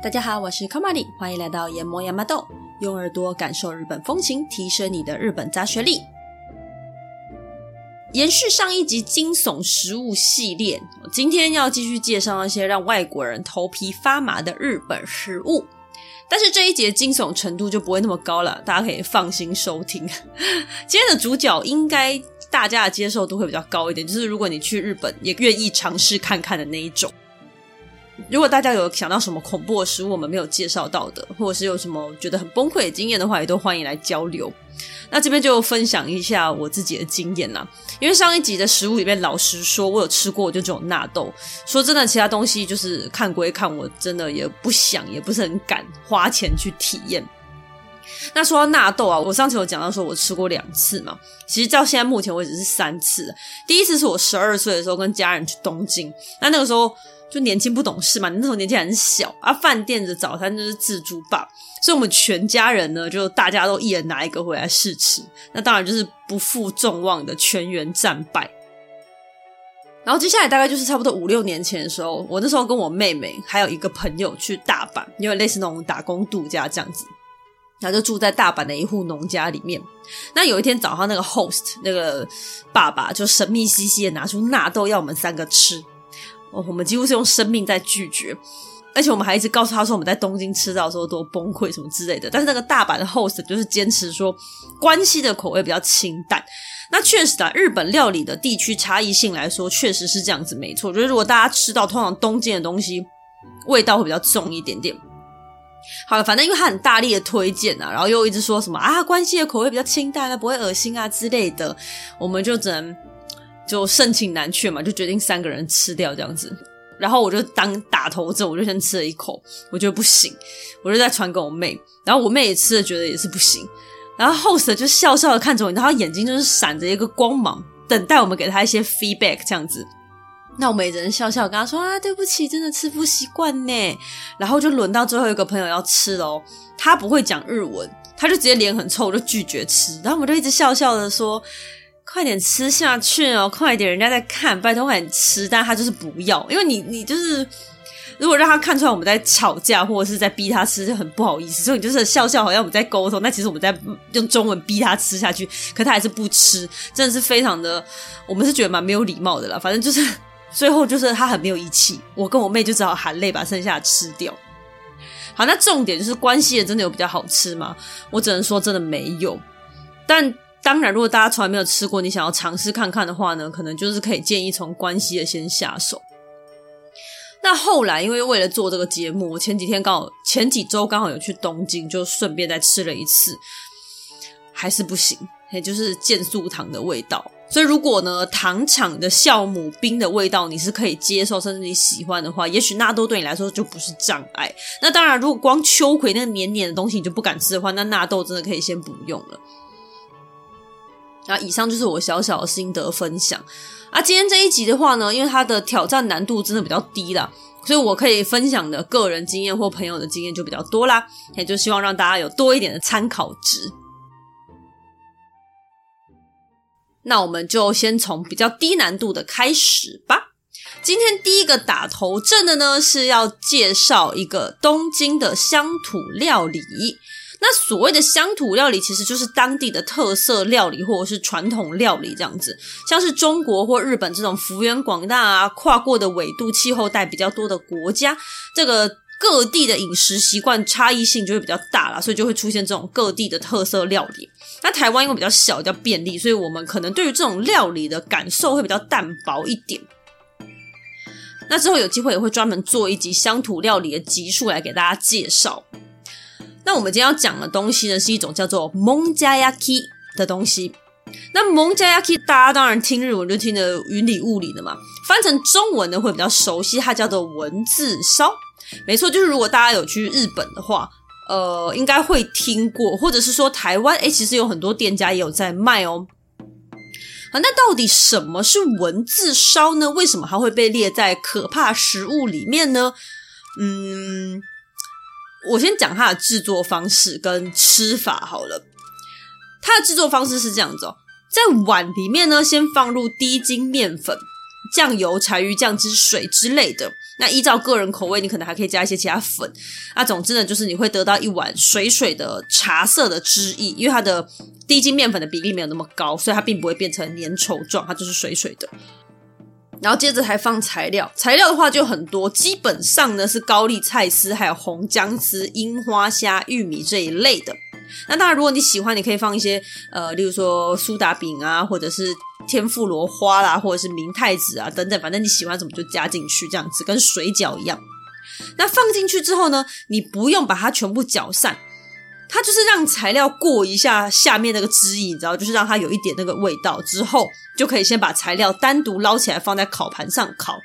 大家好，我是卡玛里，欢迎来到研磨亚麻豆，用耳朵感受日本风情，提升你的日本杂学力。延续上一集惊悚食物系列，今天要继续介绍那些让外国人头皮发麻的日本食物。但是这一节惊悚程度就不会那么高了，大家可以放心收听。今天的主角应该大家的接受度会比较高一点，就是如果你去日本也愿意尝试看看的那一种。如果大家有想到什么恐怖的食物我们没有介绍到的，或者是有什么觉得很崩溃的经验的话，也都欢迎来交流。那这边就分享一下我自己的经验啦。因为上一集的食物里面，老实说，我有吃过，就这种纳豆。说真的，其他东西就是看归看，我真的也不想，也不是很敢花钱去体验。那说到纳豆啊，我上次有讲到说我吃过两次嘛，其实到现在目前为止是三次。第一次是我十二岁的时候跟家人去东京，那那个时候。就年轻不懂事嘛，你那时候年纪很小啊。饭店的早餐就是自助吧，所以我们全家人呢，就大家都一人拿一个回来试吃。那当然就是不负众望的全员战败。然后接下来大概就是差不多五六年前的时候，我那时候跟我妹妹还有一个朋友去大阪，因为类似那种打工度假这样子，然后就住在大阪的一户农家里面。那有一天早上，那个 host 那个爸爸就神秘兮兮的拿出纳豆要我们三个吃。我们几乎是用生命在拒绝，而且我们还一直告诉他说我们在东京吃到的时候多崩溃什么之类的。但是那个大阪的 host 就是坚持说关西的口味比较清淡。那确实啊，日本料理的地区差异性来说，确实是这样子，没错。我觉得如果大家吃到通常东京的东西，味道会比较重一点点。好了，反正因为他很大力的推荐啊，然后又一直说什么啊，关西的口味比较清淡，不会恶心啊之类的，我们就只能。就盛情难却嘛，就决定三个人吃掉这样子。然后我就当打头阵，我就先吃了一口，我觉得不行，我就再传给我妹。然后我妹也吃了，觉得也是不行。然后 host 就笑笑的看着我，然后眼睛就是闪着一个光芒，等待我们给他一些 feedback 这样子。那我们也只能笑笑跟他说啊，对不起，真的吃不习惯呢。然后就轮到最后一个朋友要吃喽，他不会讲日文，他就直接脸很臭，就拒绝吃。然后我们就一直笑笑的说。快点吃下去哦！快点，人家在看，拜托快点吃。但他就是不要，因为你，你就是如果让他看出来我们在吵架，或者是在逼他吃，就很不好意思。所以你就是笑笑，好像我们在沟通，那其实我们在用中文逼他吃下去，可他还是不吃，真的是非常的，我们是觉得蛮没有礼貌的啦。反正就是 最后就是他很没有义气，我跟我妹就只好含泪把剩下的吃掉。好，那重点就是关系也真的有比较好吃吗？我只能说真的没有，但。当然，如果大家从来没有吃过，你想要尝试看看的话呢，可能就是可以建议从关西的先下手。那后来，因为为了做这个节目，我前几天刚好前几周刚好有去东京，就顺便再吃了一次，还是不行，也就是健素糖的味道。所以，如果呢糖厂的酵母冰的味道你是可以接受，甚至你喜欢的话，也许纳豆对你来说就不是障碍。那当然，如果光秋葵那个黏黏的东西你就不敢吃的话，那纳豆真的可以先不用了。那以上就是我小小的心得分享啊。今天这一集的话呢，因为它的挑战难度真的比较低啦，所以我可以分享的个人经验或朋友的经验就比较多啦，也就希望让大家有多一点的参考值。那我们就先从比较低难度的开始吧。今天第一个打头阵的呢，是要介绍一个东京的乡土料理。那所谓的乡土料理，其实就是当地的特色料理或者是传统料理这样子。像是中国或日本这种幅员广大啊、跨过的纬度、气候带比较多的国家，这个各地的饮食习惯差异性就会比较大啦，所以就会出现这种各地的特色料理。那台湾因为比较小、比较便利，所以我们可能对于这种料理的感受会比较淡薄一点。那之后有机会也会专门做一集乡土料理的集数来给大家介绍。那我们今天要讲的东西呢，是一种叫做蒙加亚 k 的东西。那蒙加亚 k 大家当然听日文就听得云里雾里的嘛，翻成中文呢会比较熟悉，它叫做文字烧。没错，就是如果大家有去日本的话，呃，应该会听过，或者是说台湾，诶，其实有很多店家也有在卖哦。好，那到底什么是文字烧呢？为什么它会被列在可怕食物里面呢？嗯。我先讲它的制作方式跟吃法好了。它的制作方式是这样子哦，在碗里面呢，先放入低筋面粉，酱油、柴鱼酱汁水之类的。那依照个人口味，你可能还可以加一些其他粉。那总之呢，就是你会得到一碗水水的茶色的汁液，因为它的低筋面粉的比例没有那么高，所以它并不会变成粘稠状，它就是水水的。然后接着还放材料，材料的话就很多，基本上呢是高丽菜丝、还有红姜丝、樱花虾、玉米这一类的。那当然，如果你喜欢，你可以放一些呃，例如说苏打饼啊，或者是。天妇罗花啦，或者是明太子啊，等等，反正你喜欢什么就加进去，这样子跟水饺一样。那放进去之后呢，你不用把它全部搅散，它就是让材料过一下下面那个汁液，你知道，就是让它有一点那个味道之后，就可以先把材料单独捞起来放在烤盘上烤。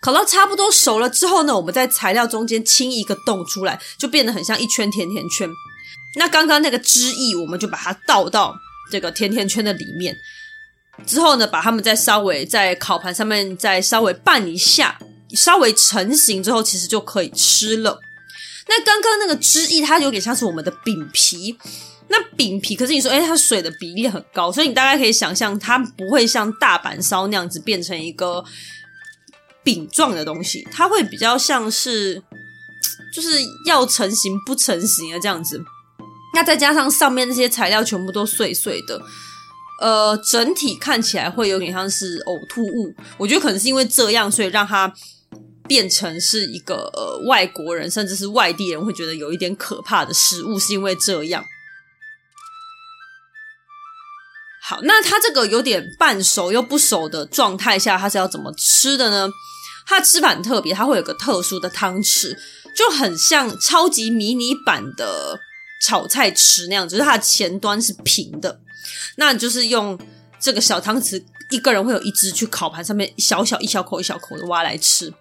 烤到差不多熟了之后呢，我们在材料中间清一个洞出来，就变得很像一圈甜甜圈。那刚刚那个汁液，我们就把它倒到这个甜甜圈的里面。之后呢，把它们再稍微在烤盘上面再稍微拌一下，稍微成型之后，其实就可以吃了。那刚刚那个汁液，它有点像是我们的饼皮。那饼皮，可是你说，哎，它水的比例很高，所以你大概可以想象，它不会像大阪烧那样子变成一个饼状的东西，它会比较像是，就是要成型不成型的这样子。那再加上上面那些材料全部都碎碎的。呃，整体看起来会有点像是呕吐物，我觉得可能是因为这样，所以让它变成是一个呃外国人甚至是外地人会觉得有一点可怕的食物，是因为这样。好，那它这个有点半熟又不熟的状态下，它是要怎么吃的呢？它吃法很特别，它会有个特殊的汤匙，就很像超级迷你版的炒菜匙那样，只是它的前端是平的。那就是用这个小汤匙，一个人会有一只去烤盘上面小小一小口一小口的挖来吃。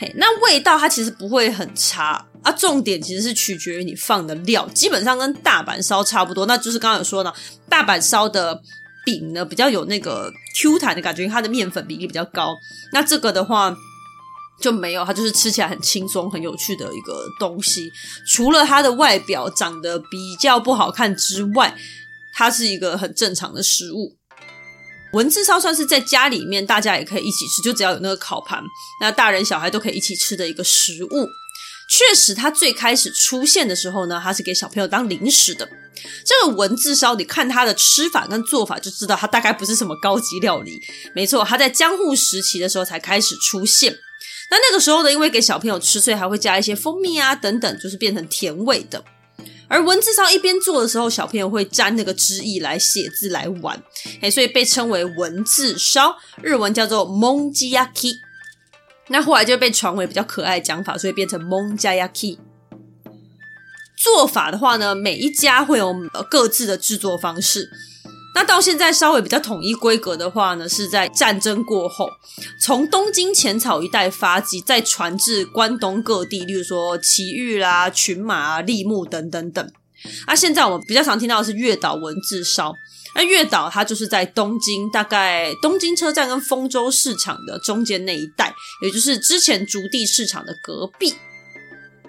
嘿，那味道它其实不会很差啊，重点其实是取决于你放的料，基本上跟大阪烧差不多。那就是刚刚有说呢，大阪烧的饼呢比较有那个 Q 弹的感觉，因为它的面粉比例比较高。那这个的话就没有，它就是吃起来很轻松、很有趣的一个东西。除了它的外表长得比较不好看之外，它是一个很正常的食物，文字烧算是在家里面大家也可以一起吃，就只要有那个烤盘，那大人小孩都可以一起吃的一个食物。确实，它最开始出现的时候呢，它是给小朋友当零食的。这个文字烧，你看它的吃法跟做法就知道，它大概不是什么高级料理。没错，它在江户时期的时候才开始出现。那那个时候呢，因为给小朋友吃，所以还会加一些蜂蜜啊等等，就是变成甜味的。而文字烧一边做的时候，小朋友会沾那个汁液来写字来玩，哎，所以被称为文字烧，日文叫做 monjaki。那后来就被传为比较可爱的讲法，所以变成 monjaki。做法的话呢，每一家会有各自的制作方式。那到现在稍微比较统一规格的话呢，是在战争过后，从东京浅草一带发迹，再传至关东各地，例如说埼玉啦、群马啊、立木等等等。那现在我们比较常听到的是月岛文字烧。那月岛它就是在东京，大概东京车站跟丰州市场的中间那一带，也就是之前竹地市场的隔壁。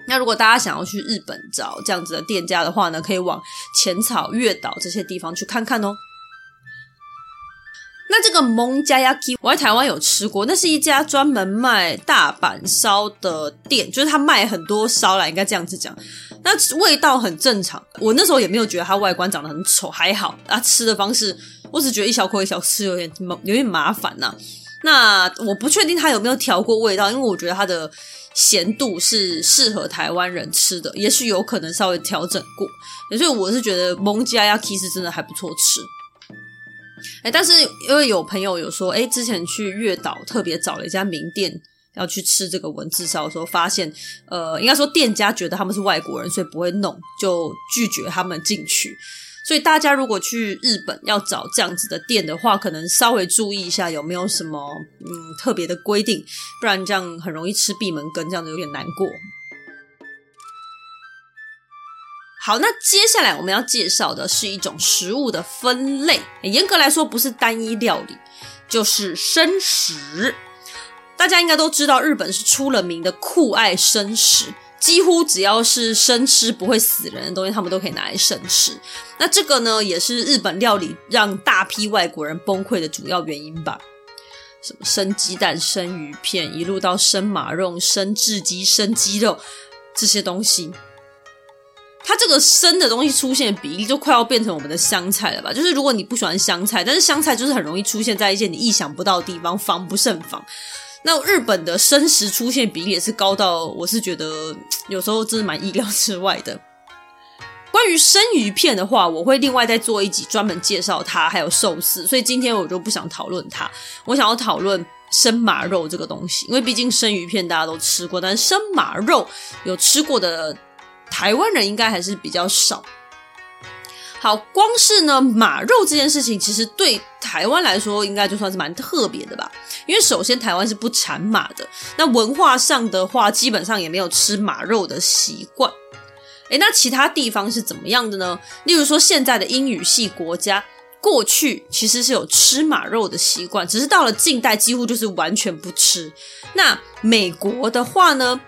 那如果大家想要去日本找这样子的店家的话呢，可以往浅草、月岛这些地方去看看哦。那这个蒙加亚 k 我在台湾有吃过，那是一家专门卖大阪烧的店，就是他卖很多烧来，应该这样子讲。那味道很正常，我那时候也没有觉得它外观长得很丑，还好啊。吃的方式，我只觉得一小口一小吃有点有点麻烦呐、那我不确定它有没有调过味道，因为我觉得它的咸度是适合台湾人吃的，也许有可能稍微调整过。所以我是觉得蒙加亚 k 是真的还不错吃。哎，但是因为有朋友有说，哎，之前去月岛特别找了一家名店要去吃这个文字烧的时候，发现，呃，应该说店家觉得他们是外国人，所以不会弄，就拒绝他们进去。所以大家如果去日本要找这样子的店的话，可能稍微注意一下有没有什么嗯特别的规定，不然这样很容易吃闭门羹，这样子有点难过。好，那接下来我们要介绍的是一种食物的分类。严格来说，不是单一料理，就是生食。大家应该都知道，日本是出了名的酷爱生食，几乎只要是生吃不会死人的东西，他们都可以拿来生吃。那这个呢，也是日本料理让大批外国人崩溃的主要原因吧。什么生鸡蛋、生鱼片，一路到生马肉、生雉鸡、生鸡肉这些东西。它这个生的东西出现的比例就快要变成我们的香菜了吧？就是如果你不喜欢香菜，但是香菜就是很容易出现在一些你意想不到的地方，防不胜防。那日本的生食出现比例也是高到，我是觉得有时候真的蛮意料之外的。关于生鱼片的话，我会另外再做一集专门介绍它，还有寿司，所以今天我就不想讨论它。我想要讨论生马肉这个东西，因为毕竟生鱼片大家都吃过，但是生马肉有吃过的。台湾人应该还是比较少。好，光是呢马肉这件事情，其实对台湾来说，应该就算是蛮特别的吧。因为首先台湾是不产马的，那文化上的话，基本上也没有吃马肉的习惯。诶，那其他地方是怎么样的呢？例如说，现在的英语系国家，过去其实是有吃马肉的习惯，只是到了近代，几乎就是完全不吃。那美国的话呢，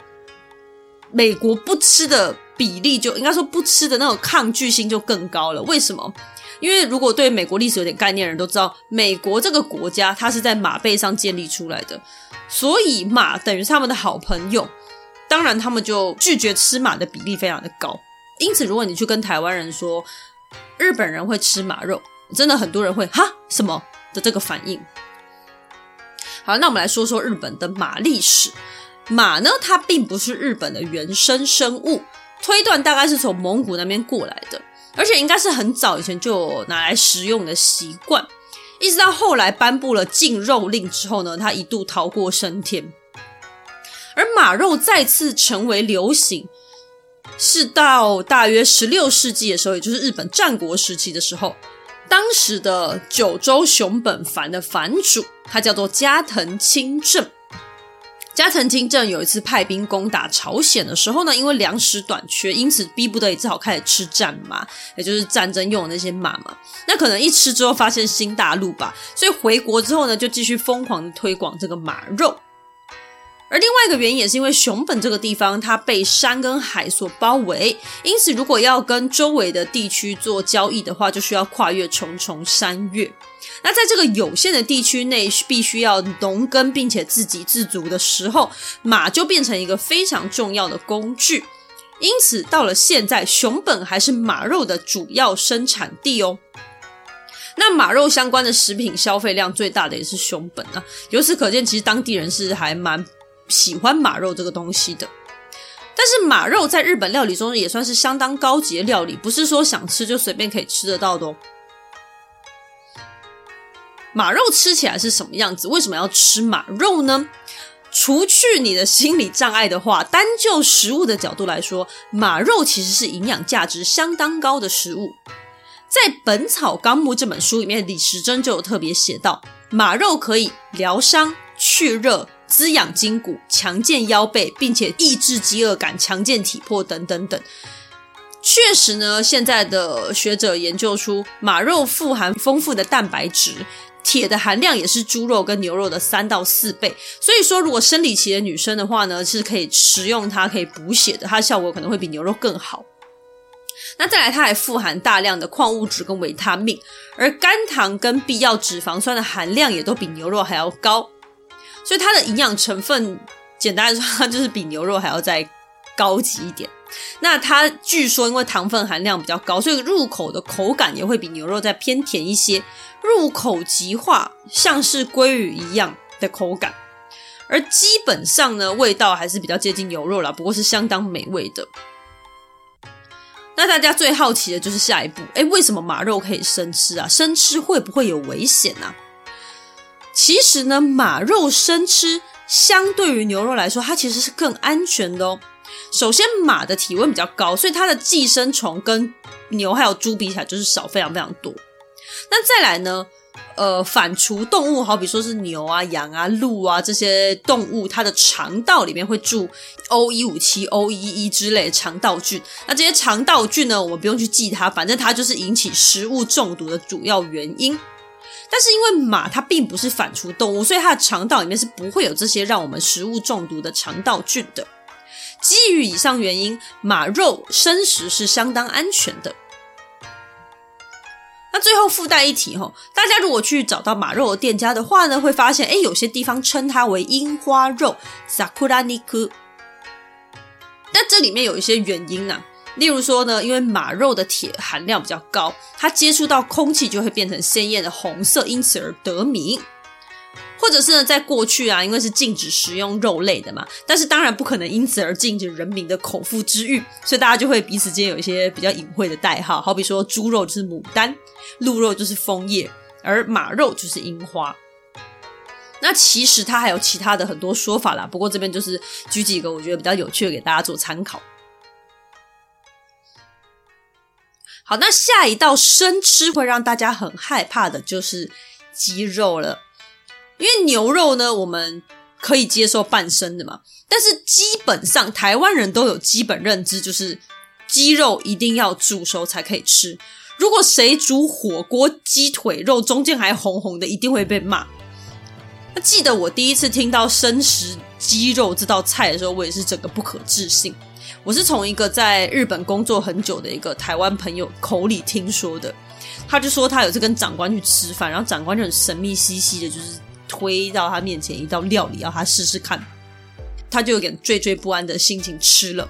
美国不吃的。比例就应该说不吃的那种抗拒性就更高了。为什么？因为如果对美国历史有点概念的人都知道，美国这个国家它是在马背上建立出来的，所以马等于是他们的好朋友。当然，他们就拒绝吃马的比例非常的高。因此，如果你去跟台湾人说日本人会吃马肉，真的很多人会哈什么的这个反应。好，那我们来说说日本的马历史。马呢，它并不是日本的原生生物。推断大概是从蒙古那边过来的，而且应该是很早以前就有拿来食用的习惯，一直到后来颁布了禁肉令之后呢，它一度逃过升天。而马肉再次成为流行，是到大约十六世纪的时候，也就是日本战国时期的时候，当时的九州熊本藩的藩主，他叫做加藤清正。加藤清正有一次派兵攻打朝鲜的时候呢，因为粮食短缺，因此逼不得已只好开始吃战马，也就是战争用的那些马嘛。那可能一吃之后发现新大陆吧，所以回国之后呢，就继续疯狂的推广这个马肉。而另外一个原因也是因为熊本这个地方它被山跟海所包围，因此如果要跟周围的地区做交易的话，就需要跨越重重山岳。那在这个有限的地区内，必须要农耕并且自给自足的时候，马就变成一个非常重要的工具。因此，到了现在，熊本还是马肉的主要生产地哦。那马肉相关的食品消费量最大的也是熊本啊。由此可见，其实当地人是还蛮喜欢马肉这个东西的。但是，马肉在日本料理中也算是相当高级的料理，不是说想吃就随便可以吃得到的哦。马肉吃起来是什么样子？为什么要吃马肉呢？除去你的心理障碍的话，单就食物的角度来说，马肉其实是营养价值相当高的食物。在《本草纲目》这本书里面，李时珍就有特别写到，马肉可以疗伤、去热、滋养筋骨、强健腰背，并且抑制饥饿感、强健体魄等等等。确实呢，现在的学者研究出马肉富含丰富的蛋白质。铁的含量也是猪肉跟牛肉的三到四倍，所以说如果生理期的女生的话呢，是可以食用它，可以补血的，它效果可能会比牛肉更好。那再来，它还富含大量的矿物质跟维他命，而肝糖跟必要脂肪酸的含量也都比牛肉还要高，所以它的营养成分，简单来说，它就是比牛肉还要再高级一点。那它据说因为糖分含量比较高，所以入口的口感也会比牛肉再偏甜一些。入口即化，像是鲑鱼一样的口感，而基本上呢，味道还是比较接近牛肉啦，不过是相当美味的。那大家最好奇的就是下一步，诶，为什么马肉可以生吃啊？生吃会不会有危险啊？其实呢，马肉生吃相对于牛肉来说，它其实是更安全的哦。首先，马的体温比较高，所以它的寄生虫跟牛还有猪比起来就是少非常非常多。那再来呢？呃，反刍动物，好比说是牛啊、羊啊、鹿啊这些动物，它的肠道里面会住 O 一五七、O 一一之类的肠道菌。那这些肠道菌呢，我们不用去记它，反正它就是引起食物中毒的主要原因。但是因为马它并不是反刍动物，所以它的肠道里面是不会有这些让我们食物中毒的肠道菌的。基于以上原因，马肉生食是相当安全的。那最后附带一提哈，大家如果去找到马肉的店家的话呢，会发现诶，有些地方称它为樱花肉 （sakura niku）。但这里面有一些原因呢、啊，例如说呢，因为马肉的铁含量比较高，它接触到空气就会变成鲜艳的红色，因此而得名。或者是呢，在过去啊，因为是禁止食用肉类的嘛，但是当然不可能因此而禁止人民的口腹之欲，所以大家就会彼此间有一些比较隐晦的代号，好比说猪肉就是牡丹，鹿肉就是枫叶，而马肉就是樱花。那其实它还有其他的很多说法啦，不过这边就是举几个我觉得比较有趣的给大家做参考。好，那下一道生吃会让大家很害怕的就是鸡肉了。因为牛肉呢，我们可以接受半生的嘛，但是基本上台湾人都有基本认知，就是鸡肉一定要煮熟才可以吃。如果谁煮火锅鸡腿肉中间还红红的，一定会被骂。那记得我第一次听到生食鸡肉这道菜的时候，我也是整个不可置信。我是从一个在日本工作很久的一个台湾朋友口里听说的，他就说他有次跟长官去吃饭，然后长官就很神秘兮兮的，就是。推到他面前一道料理，要他试试看，他就有点惴惴不安的心情吃了，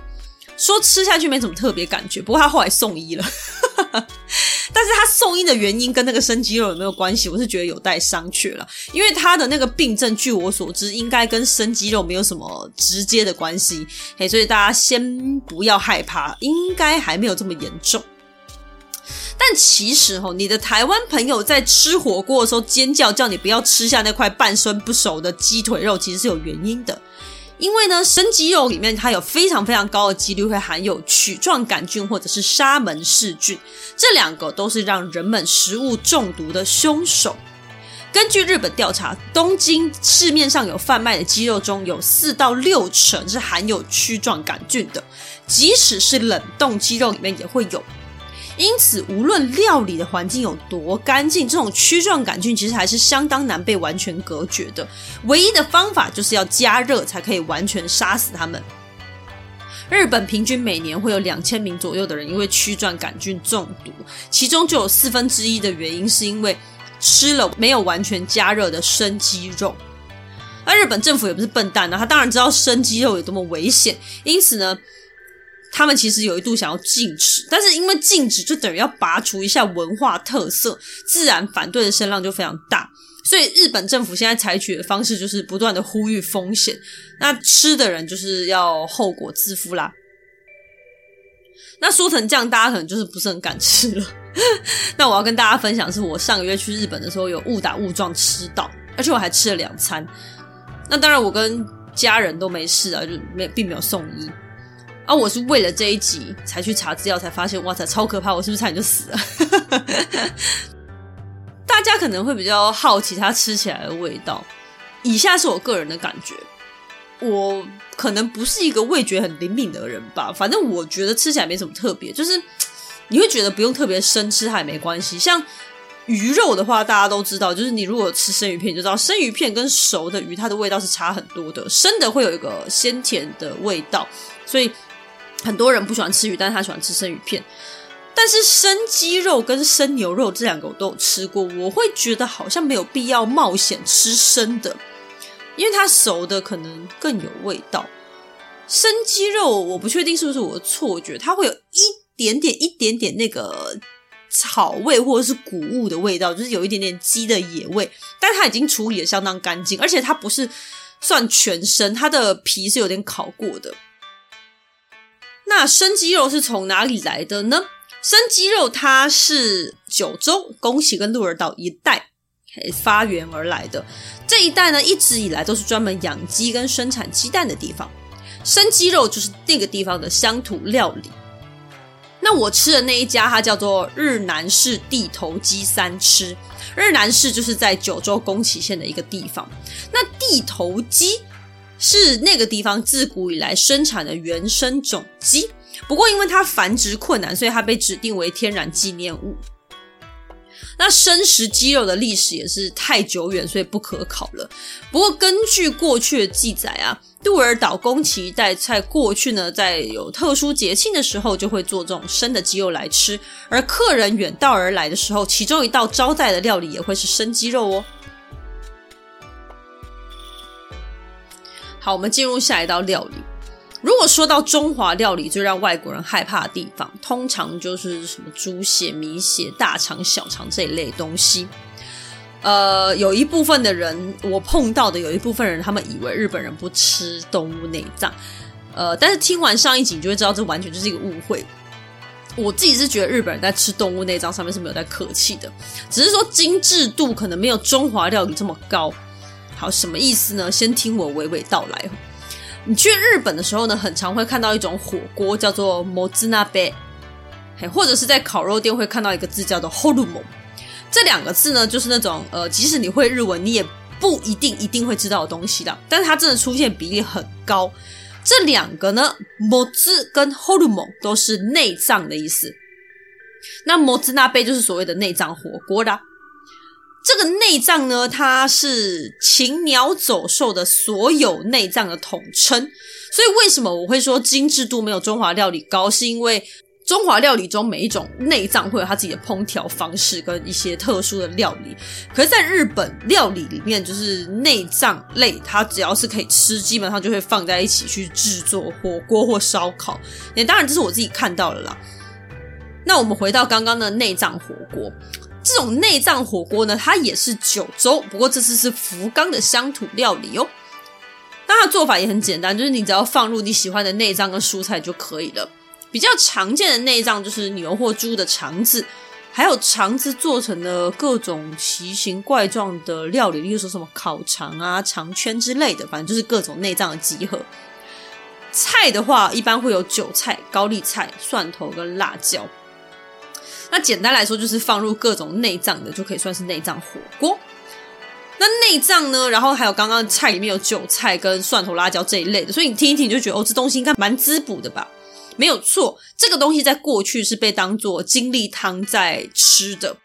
说吃下去没什么特别感觉，不过他后来送医了，但是他送医的原因跟那个生鸡肉有没有关系？我是觉得有待商榷了，因为他的那个病症，据我所知，应该跟生鸡肉没有什么直接的关系，嘿，所以大家先不要害怕，应该还没有这么严重。但其实齁，你的台湾朋友在吃火锅的时候尖叫，叫你不要吃下那块半生不熟的鸡腿肉，其实是有原因的。因为呢，生鸡肉里面它有非常非常高的几率会含有曲状杆菌或者是沙门氏菌，这两个都是让人们食物中毒的凶手。根据日本调查，东京市面上有贩卖的鸡肉中有四到六成是含有曲状杆菌的，即使是冷冻鸡肉里面也会有。因此，无论料理的环境有多干净，这种曲状杆菌其实还是相当难被完全隔绝的。唯一的方法就是要加热才可以完全杀死它们。日本平均每年会有两千名左右的人因为曲状杆菌中毒，其中就有四分之一的原因是因为吃了没有完全加热的生鸡肉。那日本政府也不是笨蛋呢，他当然知道生鸡肉有多么危险，因此呢。他们其实有一度想要禁止，但是因为禁止就等于要拔除一下文化特色，自然反对的声浪就非常大。所以日本政府现在采取的方式就是不断的呼吁风险，那吃的人就是要后果自负啦。那说成这样，大家可能就是不是很敢吃了。那我要跟大家分享是，我上个月去日本的时候有误打误撞吃到，而且我还吃了两餐。那当然，我跟家人都没事啊，就没并没有送医。啊！我是为了这一集才去查资料，才发现哇塞，超可怕！我是不是差点就死了？大家可能会比较好奇它吃起来的味道。以下是我个人的感觉，我可能不是一个味觉很灵敏的人吧。反正我觉得吃起来没什么特别，就是你会觉得不用特别生吃它也没关系。像鱼肉的话，大家都知道，就是你如果吃生鱼片，就知道生鱼片跟熟的鱼它的味道是差很多的。生的会有一个鲜甜的味道，所以。很多人不喜欢吃鱼，但是他喜欢吃生鱼片。但是生鸡肉跟生牛肉这两个我都有吃过，我会觉得好像没有必要冒险吃生的，因为它熟的可能更有味道。生鸡肉我不确定是不是我的错觉，它会有一点点、一点点那个草味或者是谷物的味道，就是有一点点鸡的野味，但它已经处理的相当干净，而且它不是算全生，它的皮是有点烤过的。那生鸡肉是从哪里来的呢？生鸡肉它是九州、宫崎跟鹿儿岛一带发源而来的。这一带呢，一直以来都是专门养鸡跟生产鸡蛋的地方。生鸡肉就是那个地方的乡土料理。那我吃的那一家，它叫做日南市地头鸡三吃。日南市就是在九州宫崎县的一个地方。那地头鸡。是那个地方自古以来生产的原生种鸡，不过因为它繁殖困难，所以它被指定为天然纪念物。那生食鸡肉的历史也是太久远，所以不可考了。不过根据过去的记载啊，杜尔岛宫崎一带在过去呢，在有特殊节庆的时候，就会做这种生的鸡肉来吃。而客人远道而来的时候，其中一道招待的料理也会是生鸡肉哦。好，我们进入下一道料理。如果说到中华料理最让外国人害怕的地方，通常就是什么猪血、米血、大肠、小肠这一类东西。呃，有一部分的人，我碰到的有一部分人，他们以为日本人不吃动物内脏。呃，但是听完上一集，你就会知道这完全就是一个误会。我自己是觉得日本人在吃动物内脏上面是没有在客气的，只是说精致度可能没有中华料理这么高。好，什么意思呢？先听我娓娓道来。你去日本的时候呢，很常会看到一种火锅叫做もつ锅，或者是在烤肉店会看到一个字叫做ホルモン。这两个字呢，就是那种呃，即使你会日文，你也不一定一定会知道的东西的。但是它真的出现比例很高。这两个呢，もつ跟ホルモン都是内脏的意思。那もつ锅就是所谓的内脏火锅啦。 这个内脏呢，它是禽鸟走兽的所有内脏的统称。所以为什么我会说精致度没有中华料理高？是因为中华料理中每一种内脏会有它自己的烹调方式跟一些特殊的料理。可是，在日本料理里面，就是内脏类，它只要是可以吃，基本上就会放在一起去制作火锅或烧烤。也当然，这是我自己看到了啦。那我们回到刚刚的内脏火锅。这种内脏火锅呢，它也是九州，不过这次是福冈的乡土料理哦。那它做法也很简单，就是你只要放入你喜欢的内脏跟蔬菜就可以了。比较常见的内脏就是牛或猪的肠子，还有肠子做成的各种奇形怪状的料理，例如说什么烤肠啊、肠圈之类的，反正就是各种内脏的集合。菜的话，一般会有韭菜、高丽菜、蒜头跟辣椒。那简单来说，就是放入各种内脏的，就可以算是内脏火锅。那内脏呢？然后还有刚刚菜里面有韭菜跟蒜头、辣椒这一类的，所以你听一听就觉得哦，这东西应该蛮滋补的吧？没有错，这个东西在过去是被当做精力汤在吃的。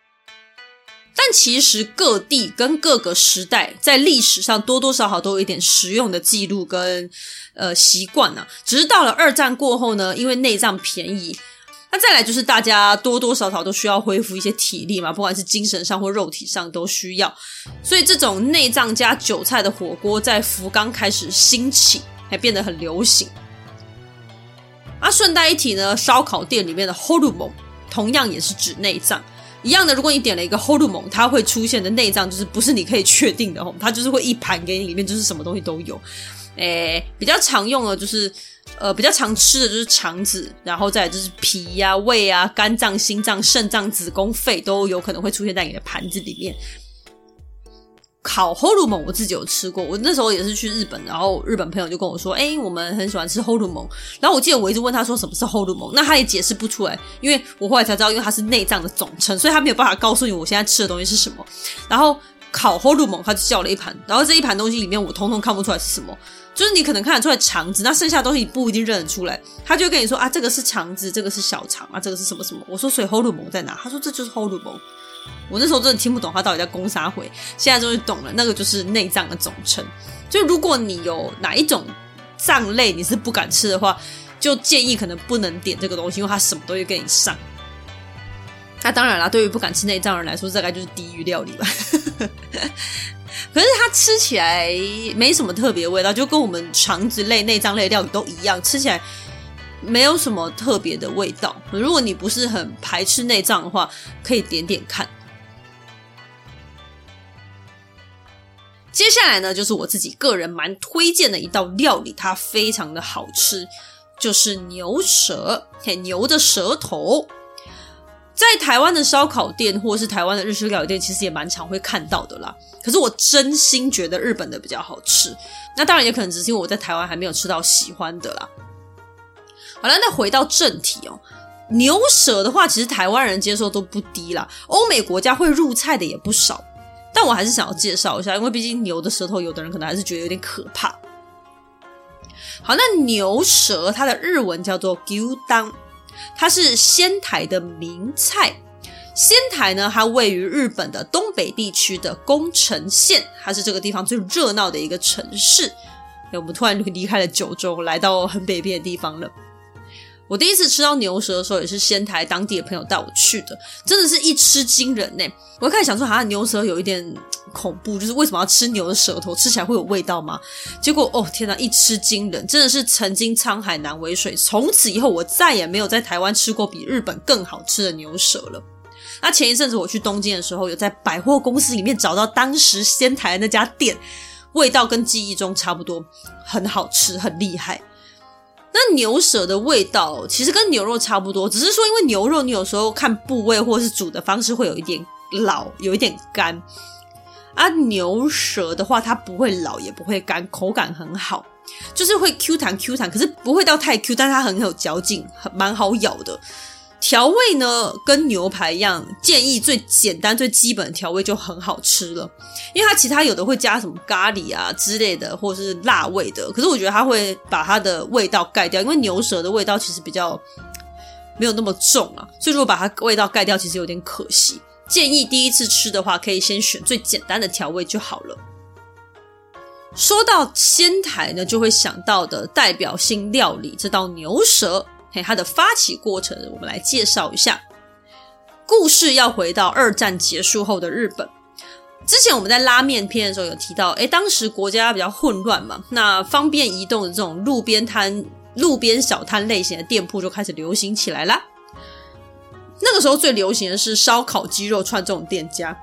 但其实各地跟各个时代在历史上多多少少都有一点食用的记录跟呃习惯呢、只是到了二战过后呢，因为内脏便宜。那再来就是大家多多少少都需要恢复一些体力嘛，不管是精神上或肉体上都需要，所以这种内脏加韭菜的火锅在福冈开始兴起，还变得很流行。啊，顺带一提呢，烧烤店里面的ホルモン同样也是指内脏，一样的。如果你点了一个ホルモン，它会出现的内脏就是不是你可以确定的哦，它就是会一盘给你，里面就是什么东西都有。 诶，比较常用的就是。呃，比较常吃的就是肠子，然后再来就是脾呀、啊、胃啊、肝脏、心脏、肾脏、子宫、肺都有可能会出现在你的盘子里面。烤ホルモン我自己有吃过，我那时候也是去日本，然后日本朋友就跟我说：“哎，我们很喜欢吃ホルモン。”然后我记得我一直问他说什么是ホルモン，那他也解释不出来，因为我后来才知道，因为它是内脏的总称，所以他没有办法告诉你我现在吃的东西是什么。然后烤ホルモン他就叫了一盘，然后这一盘东西里面我通通看不出来是什么。 就是你可能看得出来肠子，那剩下的东西你不一定认得出来。他就跟你说啊，这个是肠子，这个是小肠啊，这个是什么什么。我说所以ホルモン在哪？他说这就是ホルモン。我那时候真的听不懂他到底在攻啥回，现在终于懂了，那个就是内脏的总称。就如果你有哪一种脏类你是不敢吃的话，就建议可能不能点这个东西，因为它什么都会给你上。那当然啦，对于不敢吃内脏的人来说，这大概就是地狱料理吧。 可是它吃起来没什么特别味道，就跟我们肠子类、内脏类料理都一样，吃起来没有什么特别的味道。如果你不是很排斥内脏的话，可以点点看。接下来呢，就是我自己个人蛮推荐的一道料理，它非常的好吃，就是牛舌，牛的舌头。在台湾的烧烤店或是台湾的日式料理店，其实也蛮常会看到的啦。可是我真心觉得日本的比较好吃。那当然也可能只是因为我在台湾还没有吃到喜欢的啦。好了，那回到正题哦。牛舌的话，其实台湾人接受都不低啦。欧美国家会入菜的也不少。但我还是想要介绍一下，因为毕竟牛的舌头，有的人可能还是觉得有点可怕。好，那牛舌它的日文叫做牛当。它是仙台的名菜，仙台呢，它位于日本的东北地区的宫城县，它是这个地方最热闹的一个城市。那我们突然就离开了九州，来到很北边的地方了。我第一次吃到牛舌的时候，也是仙台当地的朋友带我去的，真的是一吃惊人呢。我一开始想说，好像牛舌有一点恐怖，就是为什么要吃牛的舌头？吃起来会有味道吗？结果哦，天哪，一吃惊人，真的是曾经沧海难为水。从此以后，我再也没有在台湾吃过比日本更好吃的牛舌了。那前一阵子我去东京的时候，有在百货公司里面找到当时仙台的那家店，味道跟记忆中差不多，很好吃，很厉害。那牛舌的味道其实跟牛肉差不多，只是说因为牛肉你有时候看部位或是煮的方式会有一点老，有一点干。啊，牛舌的话它不会老也不会干，口感很好，就是会 Q 弹 Q 弹，可是不会到太 Q，但它很有嚼劲，很蛮好咬的。调味呢，跟牛排一样，建议最简单、最基本的调味就很好吃了。因为它其他有的会加什么咖喱啊之类的，或者是辣味的。可是我觉得它会把它的味道盖掉，因为牛舌的味道其实比较没有那么重啊。所以如果把它味道盖掉，其实有点可惜。建议第一次吃的话，可以先选最简单的调味就好了。说到仙台呢，就会想到的代表性料理，这道牛舌。嘿，它的发起过程，我们来介绍一下。故事要回到二战结束后的日本。之前我们在拉面篇的时候有提到，诶，当时国家比较混乱嘛，那方便移动的这种路边摊、路边小摊类型的店铺就开始流行起来啦。那个时候最流行的是烧烤鸡肉串这种店家，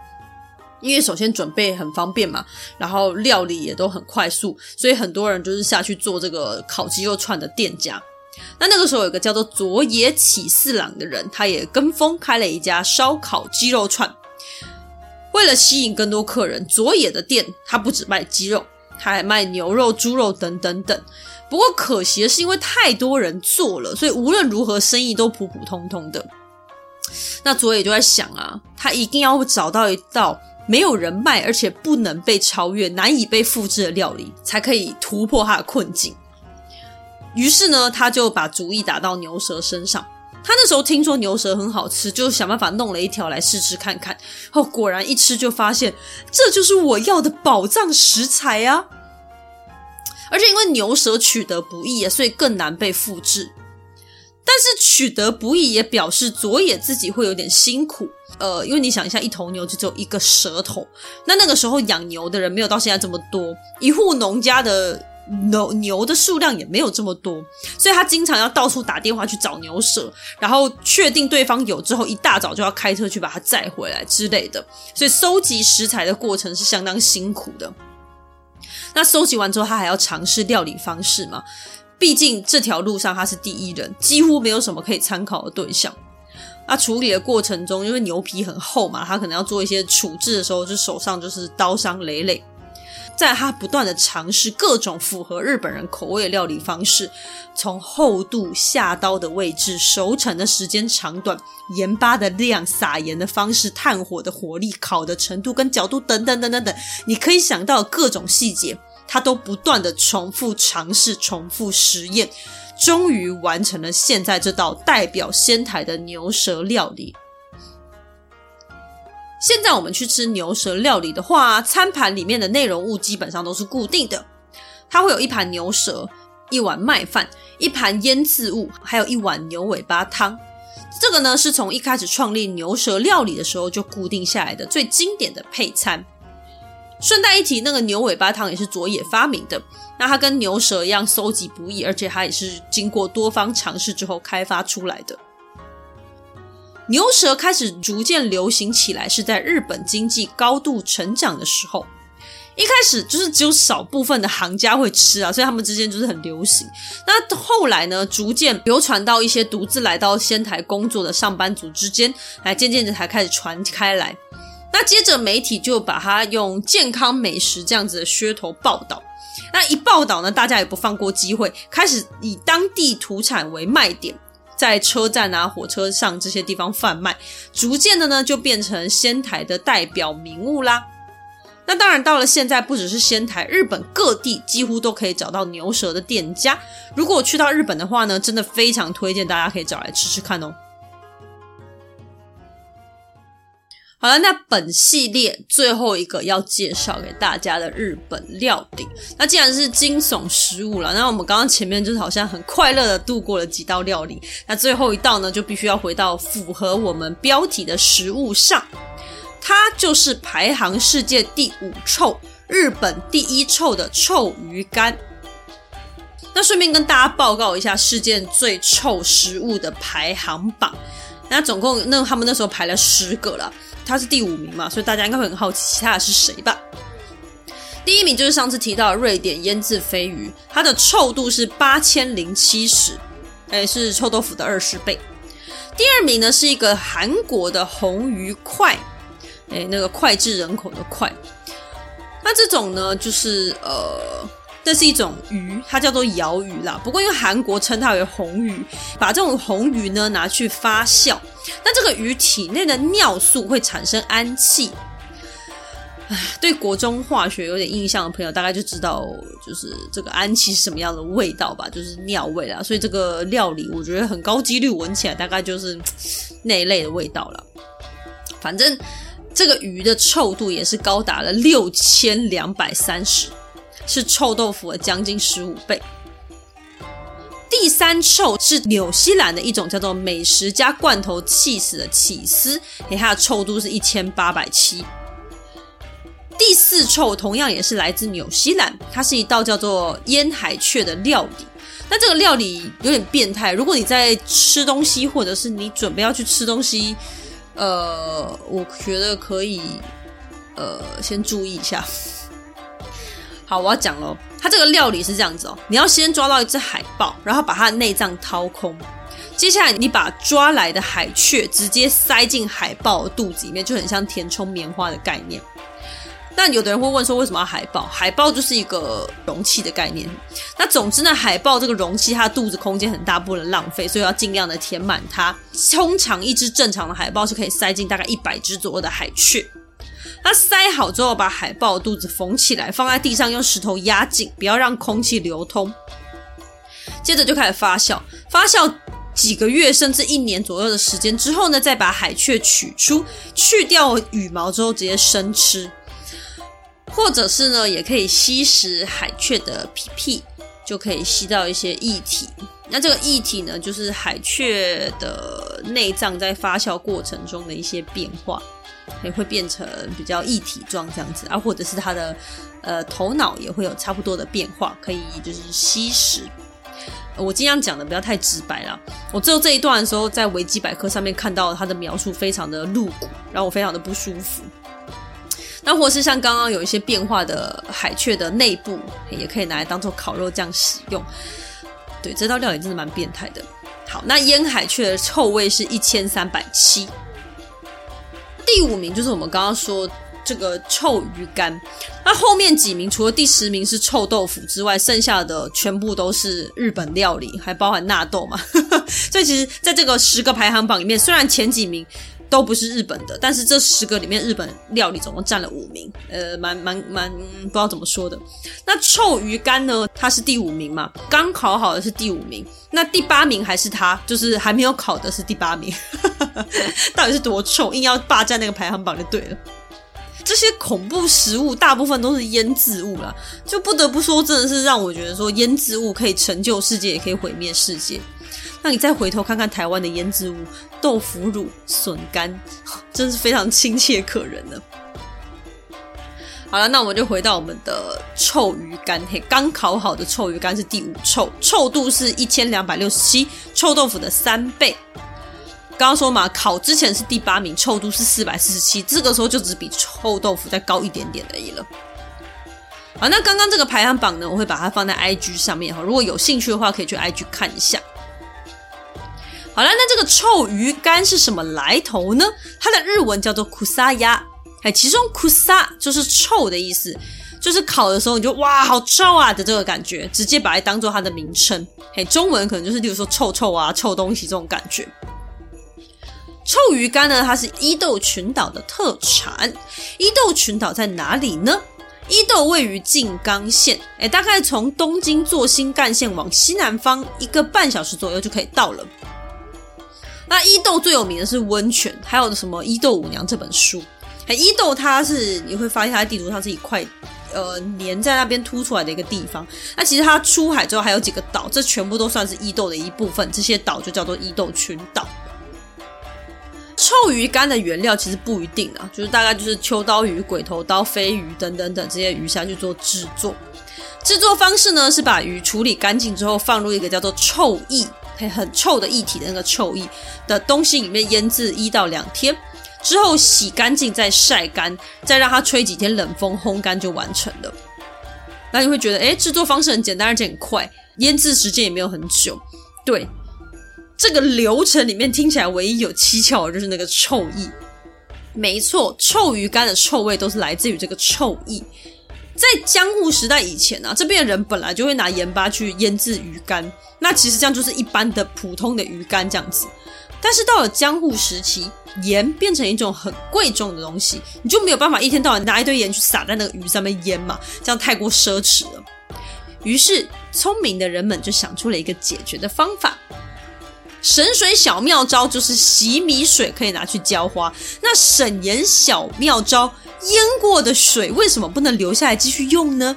因为首先准备很方便嘛，然后料理也都很快速，所以很多人就是下去做这个烤鸡肉串的店家。那那个时候有个叫做佐野启四郎的人，他也跟风开了一家烧烤鸡肉串。为了吸引更多客人，佐野的店他不只卖鸡肉，他还卖牛肉、猪肉等等等。不过可惜的是，因为太多人做了，所以无论如何生意都普普通通的。那佐野就在想啊，他一定要找到一道没有人卖，而且不能被超越、难以被复制的料理，才可以突破他的困境。于是呢，他就把主意打到牛舌身上。他那时候听说牛舌很好吃，就想办法弄了一条来试试看看。哦，果然一吃就发现，这就是我要的宝藏食材啊！而且因为牛舌取得不易啊，所以更难被复制。但是取得不易也表示佐野自己会有点辛苦。呃，因为你想一下，一头牛就只有一个舌头，那那个时候养牛的人没有到现在这么多，一户农家的。牛牛的数量也没有这么多，所以他经常要到处打电话去找牛舍，然后确定对方有之后，一大早就要开车去把它载回来之类的。所以收集食材的过程是相当辛苦的。那收集完之后，他还要尝试料理方式嘛？毕竟这条路上他是第一人，几乎没有什么可以参考的对象。那处理的过程中，因为牛皮很厚嘛，他可能要做一些处置的时候，就手上就是刀伤累累。在他不断的尝试各种符合日本人口味的料理方式，从厚度、下刀的位置、熟成的时间长短、盐巴的量、撒盐的方式、炭火的火力、烤的程度跟角度等等等等等，你可以想到各种细节，他都不断的重复尝试、重复实验，终于完成了现在这道代表仙台的牛舌料理。现在我们去吃牛舌料理的话，餐盘里面的内容物基本上都是固定的。它会有一盘牛舌、一碗麦饭、一盘腌渍物，还有一碗牛尾巴汤。这个呢，是从一开始创立牛舌料理的时候就固定下来的最经典的配餐。顺带一提，那个牛尾巴汤也是佐野发明的。那它跟牛舌一样，搜集不易，而且它也是经过多方尝试之后开发出来的。牛舌开始逐渐流行起来，是在日本经济高度成长的时候。一开始就是只有少部分的行家会吃啊，所以他们之间就是很流行。那后来呢，逐渐流传到一些独自来到仙台工作的上班族之间，来渐渐的才开始传开来。那接着媒体就把它用健康美食这样子的噱头报道。那一报道呢，大家也不放过机会，开始以当地土产为卖点。在车站啊、火车上这些地方贩卖，逐渐的呢就变成仙台的代表名物啦。那当然，到了现在，不只是仙台，日本各地几乎都可以找到牛舌的店家。如果去到日本的话呢，真的非常推荐大家可以找来吃吃看哦。好了，那本系列最后一个要介绍给大家的日本料理，那既然是惊悚食物了，那我们刚刚前面就是好像很快乐的度过了几道料理，那最后一道呢，就必须要回到符合我们标题的食物上，它就是排行世界第五臭、日本第一臭的臭鱼干。那顺便跟大家报告一下世界最臭食物的排行榜，那总共那他们那时候排了十个了。他是第五名嘛，所以大家应该会很好奇其他的是谁吧？第一名就是上次提到的瑞典腌制飞鱼，它的臭度是八千零七十，哎，是臭豆腐的二十倍。第二名呢是一个韩国的红鱼块，哎，那个脍炙人口的脍。那这种呢，就是呃。这是一种鱼，它叫做鰩鱼啦。不过因为韩国称它为红鱼，把这种红鱼呢拿去发酵，那这个鱼体内的尿素会产生氨气。唉，对国中化学有点印象的朋友，大概就知道就是这个氨气是什么样的味道吧，就是尿味啦。所以这个料理我觉得很高几率闻起来大概就是那一类的味道了。反正这个鱼的臭度也是高达了六千两百三十。是臭豆腐的将近十五倍。第三臭是纽西兰的一种叫做美食加罐头起司的起司，诶，它的臭度是一千八百七。第四臭同样也是来自纽西兰，它是一道叫做烟海雀的料理。那这个料理有点变态，如果你在吃东西，或者是你准备要去吃东西，呃，我觉得可以，呃，先注意一下。好，我要讲喽。它这个料理是这样子哦，你要先抓到一只海豹，然后把它的内脏掏空。接下来，你把抓来的海雀直接塞进海豹肚子里面，就很像填充棉花的概念。那有的人会问说，为什么要海豹？海豹就是一个容器的概念。那总之呢，海豹这个容器它的肚子空间很大，不能浪费，所以要尽量的填满它。通常一只正常的海豹是可以塞进大概一百只左右的海雀。它塞好之后，把海豹肚子缝起来，放在地上，用石头压紧，不要让空气流通。接着就开始发酵，发酵几个月甚至一年左右的时间之后呢，再把海雀取出，去掉羽毛之后直接生吃，或者是呢，也可以吸食海雀的屁屁，就可以吸到一些液体。那这个液体呢，就是海雀的内脏在发酵过程中的一些变化。也会变成比较液体状这样子啊，或者是它的呃头脑也会有差不多的变化，可以就是吸食。我尽量讲的不要太直白啦。我最后这一段的时候，在维基百科上面看到它的描述非常的露骨，让我非常的不舒服。那或是像刚刚有一些变化的海雀的内部，也可以拿来当做烤肉这样使用。对，这道料理真的蛮变态的。好，那腌海雀的臭味是一千三百七。第五名就是我们刚刚说这个臭鱼干，那后面几名除了第十名是臭豆腐之外，剩下的全部都是日本料理，还包含纳豆嘛。所以其实在这个十个排行榜里面，虽然前几名都不是日本的，但是这十个里面日本料理总共占了五名，呃，蛮蛮蛮不知道怎么说的。那臭鱼干呢，它是第五名嘛，刚烤好的是第五名，那第八名还是它，就是还没有烤的是第八名。到底是多臭，硬要霸占那个排行榜就对了。这些恐怖食物大部分都是腌制物啦，就不得不说，真的是让我觉得说腌制物可以成就世界，也可以毁灭世界。那你再回头看看台湾的腌制物，豆腐乳、笋干，真是非常亲切可人呢。好了，那我们就回到我们的臭鱼干，嘿，刚烤好的臭鱼干是第五臭，臭度是一千两百六十七，臭豆腐的三倍。刚刚说嘛，烤之前是第八名，臭度是四百四十七，这个时候就只比臭豆腐再高一点点而已了。好，那刚刚这个排行榜呢，我会把它放在 IG 上面哈，如果有兴趣的话，可以去 IG 看一下。好了，那这个臭鱼干是什么来头呢？它的日文叫做 kusaya，哎，其中 kusa 就是臭的意思，就是烤的时候你就哇好臭啊的这个感觉，直接把它当做它的名称。嘿，中文可能就是例如说臭臭啊、臭东西这种感觉。臭鱼干呢，它是伊豆群岛的特产。伊豆群岛在哪里呢？伊豆位于静冈县，哎，大概从东京坐新干线往西南方一个半小时左右就可以到了。那伊豆最有名的是温泉，还有什么《伊豆舞娘》这本书，伊豆它是你会发现它在地图上是一块呃黏在那边凸出来的一个地方。那其实它出海之后还有几个岛，这全部都算是伊豆的一部分。这些岛就叫做伊豆群岛。臭鱼干的原料其实不一定啊，就是大概就是秋刀鱼、鬼头刀、飞鱼等等等这些鱼下去做制作。制作方式呢是把鱼处理干净之后，放入一个叫做臭液，很臭的液体的那个臭液的东西里面腌制一到两天，之后洗干净再晒干，再让它吹几天冷风烘干就完成了。那你会觉得，哎，制作方式很简单而且很快，腌制时间也没有很久，对。这个流程里面听起来唯一有蹊跷的就是那个臭意。没错，臭鱼干的臭味都是来自于这个臭意。在江户时代以前啊，这边的人本来就会拿盐巴去腌制鱼干，那其实这样就是一般的普通的鱼干这样子。但是到了江户时期，盐变成一种很贵重的东西，你就没有办法一天到晚拿一堆盐去撒在那个鱼上面腌嘛，这样太过奢侈了。于是聪明的人们就想出了一个解决的方法。省水小妙招就是洗米水可以拿去浇花，那省盐小妙招，淹过的水为什么不能留下来继续用呢？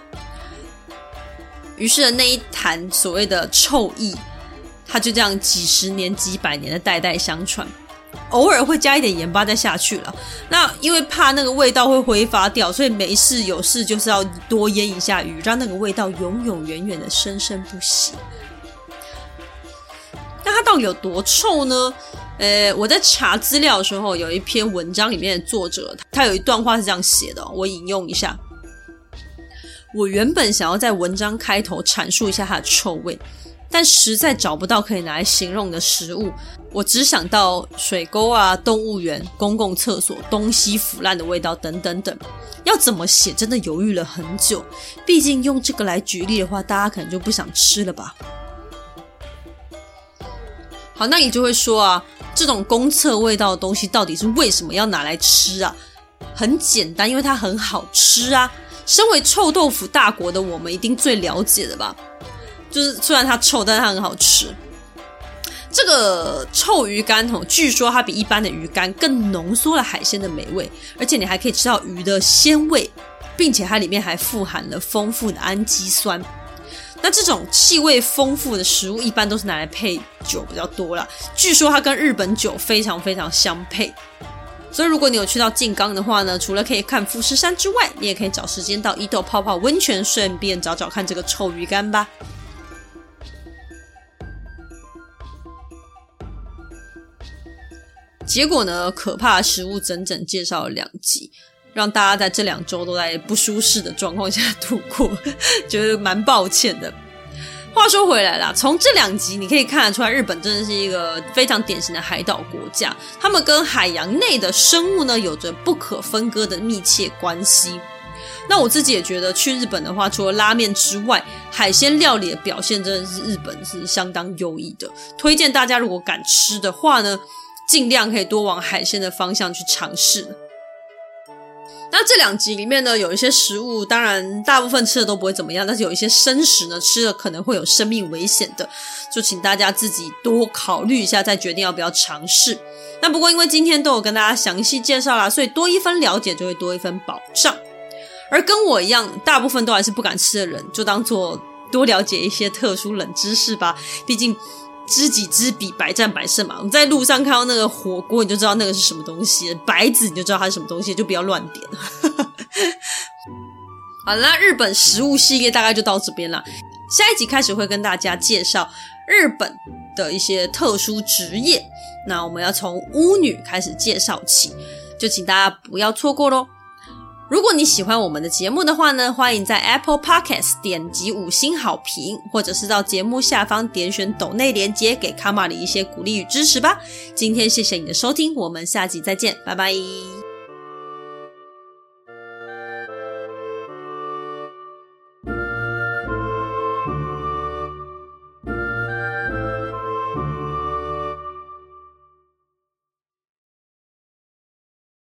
于是那一坛所谓的臭意，它就这样几十年、几百年的代代相传，偶尔会加一点盐巴再下去了。那因为怕那个味道会挥发掉，所以没事有事就是要多腌一下鱼，让那个味道永永远远的生生不息。那它到底有多臭呢？呃，我在查资料的时候，有一篇文章里面的作者，他有一段话是这样写的，我引用一下。我原本想要在文章开头阐述一下它的臭味，但实在找不到可以拿来形容的食物，我只想到水沟啊、动物园、公共厕所、东西腐烂的味道等等等。要怎么写，真的犹豫了很久。毕竟用这个来举例的话，大家可能就不想吃了吧。好，那你就会说啊，这种公厕味道的东西到底是为什么要拿来吃啊？很简单，因为它很好吃啊。身为臭豆腐大国的我们，一定最了解的吧？就是虽然它臭，但是它很好吃。这个臭鱼干哦，据说它比一般的鱼干更浓缩了海鲜的美味，而且你还可以吃到鱼的鲜味，并且它里面还富含了丰富的氨基酸。那这种气味丰富的食物，一般都是拿来配酒比较多啦。据说它跟日本酒非常非常相配，所以如果你有去到静冈的话呢，除了可以看富士山之外，你也可以找时间到伊豆泡泡温泉，顺便找找看这个臭鱼干吧。结果呢，可怕的食物整整介绍了两集。让大家在这两周都在不舒适的状况下度过，觉得蛮抱歉的。话说回来啦，从这两集你可以看得出来，日本真的是一个非常典型的海岛国家，他们跟海洋内的生物呢有着不可分割的密切关系。那我自己也觉得，去日本的话，除了拉面之外，海鲜料理的表现真的是日本是相当优异的。推荐大家如果敢吃的话呢，尽量可以多往海鲜的方向去尝试。那这两集里面呢，有一些食物，当然大部分吃的都不会怎么样，但是有一些生食呢，吃了可能会有生命危险的，就请大家自己多考虑一下，再决定要不要尝试。那不过因为今天都有跟大家详细介绍啦，所以多一分了解就会多一分保障。而跟我一样，大部分都还是不敢吃的人，就当做多了解一些特殊冷知识吧，毕竟。知己知彼，百战百胜嘛。我们在路上看到那个火锅，你就知道那个是什么东西；白子你就知道它是什么东西，就不要乱点。好了，日本食物系列大概就到这边了。下一集开始会跟大家介绍日本的一些特殊职业。那我们要从巫女开始介绍起，就请大家不要错过喽。如果你喜欢我们的节目的话呢，欢迎在 Apple Podcast 点击五星好评，或者是到节目下方点选抖内连接，给卡玛里一些鼓励与支持吧。今天谢谢你的收听，我们下集再见，拜拜。